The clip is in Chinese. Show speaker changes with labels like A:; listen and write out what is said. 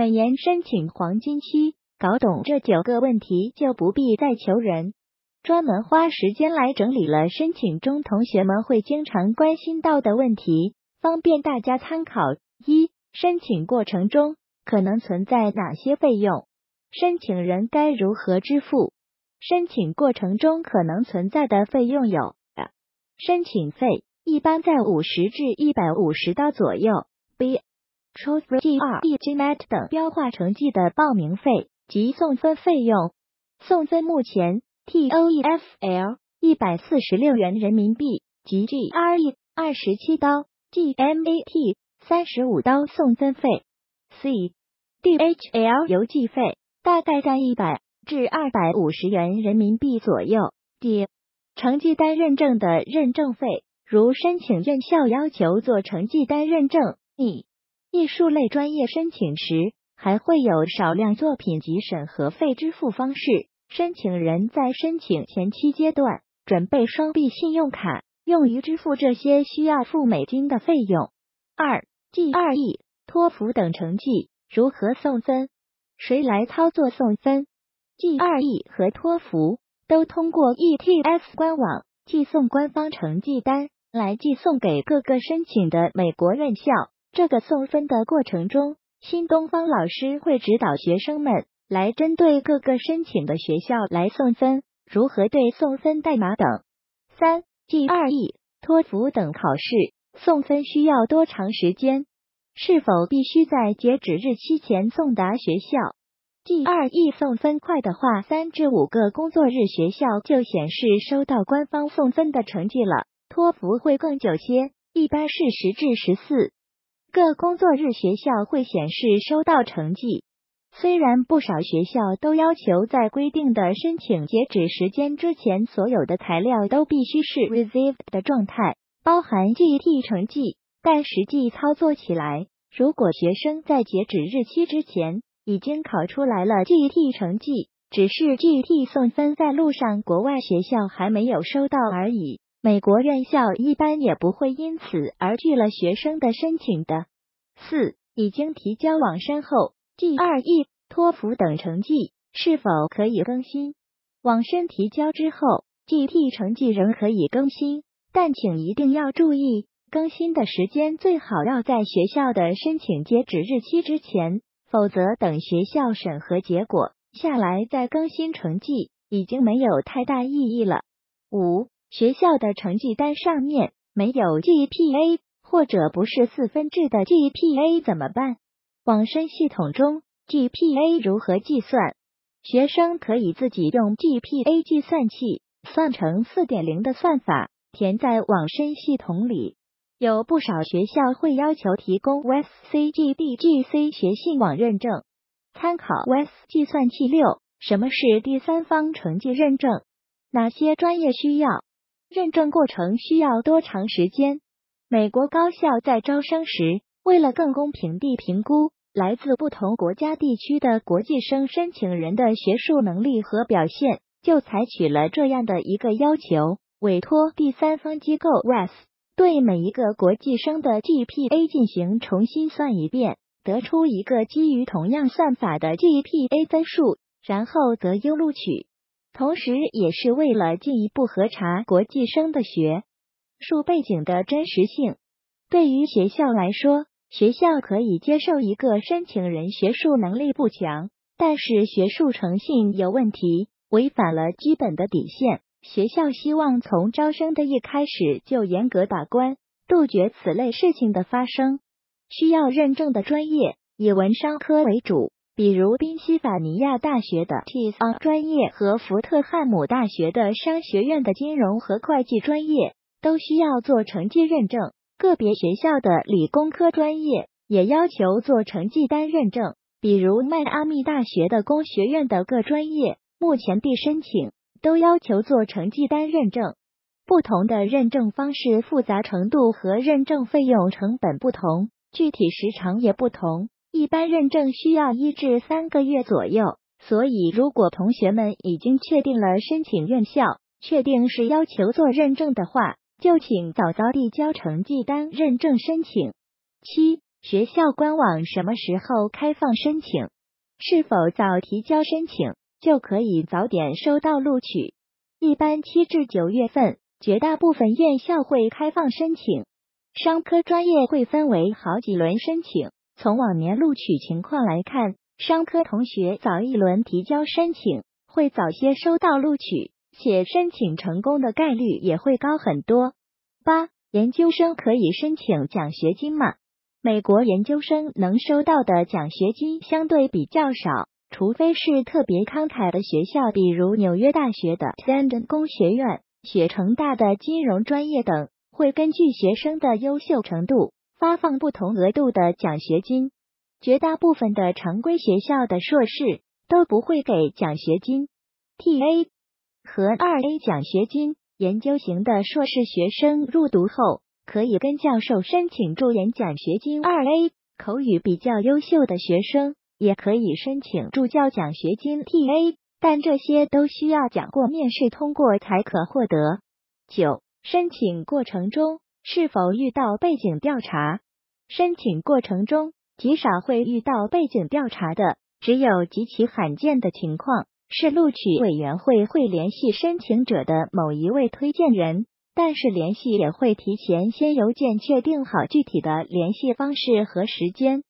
A: 本研申请黄金期，搞懂这九个问题就不必再求人。专门花时间来整理了申请中同学们会经常关心到的问题，方便大家参考。一、申请过程中可能存在哪些费用？申请人该如何支付？申请过程中可能存在的费用有：申请费一般在五十至一百五十刀左右。B Choose GRE GMAT 等标化成绩的报名费及送分费用。送分目前 TOEFL 一百四十六元人民币及 GRE 二十七刀，GMAT 三十五刀送分费。C DHL 邮寄费大概在一百至二百五十元人民币左右。D 成绩单认证的认证费，如申请院校要求做成绩单认证。E 艺术类专业申请时，还会有少量作品及审核费支付方式。申请人在申请前期阶段准备双币信用卡，用于支付这些需要付美金的费用。二 G 二 E、托福等成绩如何送分？谁来操作送分？G 二 E 和托福都通过 ETS 官网寄送官方成绩单来寄送给各个申请的美国院校。这个送分的过程中，新东方老师会指导学生们来针对各个申请的学校来送分，如何对送分代码等。三 G 二 E、托福等考试送分需要多长时间？是否必须在截止日期前送达学校？G 二 E 送分快的话，三至五个工作日学校就显示收到官方送分的成绩了。托福会更久些，一般是十至十四。各工作日学校会显示收到成绩。虽然不少学校都要求在规定的申请截止时间之前，所有的材料都必须是 received 的状态，包含 GET 成绩，但实际操作起来，如果学生在截止日期之前已经考出来了 GET 成绩，只是 GET 送分在路上，国外学校还没有收到而已。美国院校一般也不会因此而拒了学生的申请的。四、已经提交网申后，GRE、托福等成绩是否可以更新？网申提交之后，GT 成绩仍可以更新，但请一定要注意，更新的时间最好要在学校的申请截止日期之前，否则等学校审核结果下来再更新成绩，已经没有太大意义了。五。学校的成绩单上面没有 GPA，或者不是四分制的 GPA 怎么办？网申系统中 GPA 如何计算？学生可以自己用 GPA 计算器算成四点零的算法，填在网申系统里。有不少学校会要求提供 WSCGDGC 学信网认证。参考 WS 计算器六。什么是第三方成绩认证？哪些专业需要？认证过程需要多长时间？美国高校在招生时，为了更公平地评估来自不同国家地区的国际生申请人的学术能力和表现，就采取了这样的一个要求：委托第三方机构 WES 对每一个国际生的 GPA 进行重新算一遍，得出一个基于同样算法的 GPA 分数，然后择优录取。同时，也是为了进一步核查国际生的学术背景的真实性。对于学校来说，学校可以接受一个申请人学术能力不强，但是学术诚信有问题，违反了基本的底线。学校希望从招生的一开始就严格把关，杜绝此类事情的发生。需要认证的专业以文商科为主。比如宾夕法尼亚大学的 t s on 专业和福特汉姆大学的商学院的金融和会计专业都需要做成绩认证，个别学校的理工科专业也要求做成绩单认证。比如迈阿密大学的工学院的各专业，目前递申请都要求做成绩单认证。不同的认证方式复杂程度和认证费用成本不同，具体时长也不同。一般认证需要一至三个月左右，所以如果同学们已经确定了申请院校，确定是要求做认证的话，就请早早递交成绩单认证申请。七学校官网什么时候开放申请？是否早提交申请就可以早点收到录取？一般七至九月份，绝大部分院校会开放申请。商科专业会分为好几轮申请。从往年录取情况来看，商科同学早一轮提交申请，会早些收到录取，且申请成功的概率也会高很多。八、研究生可以申请奖学金吗？美国研究生能收到的奖学金相对比较少，除非是特别慷慨的学校，比如纽约大学的 Sandon 工学院、雪城大的金融专业等，会根据学生的优秀程度发放不同额度的奖学金。绝大部分的常规学校的硕士都不会给奖学金。T A 和二 A 奖学金，研究型的硕士学生入读后。可以跟教授申请助研奖学金。二 A 口语比较优秀的学生也可以申请助教奖学金 TA，但这些都需要讲过面试通过才可获得。九、申请过程中是否遇到背景调查？申请过程中极少会遇到背景调查的，只有极其罕见的情况是录取委员会会联系申请者的某一位推荐人。但是联系也会提前先邮件确定好具体的联系方式和时间。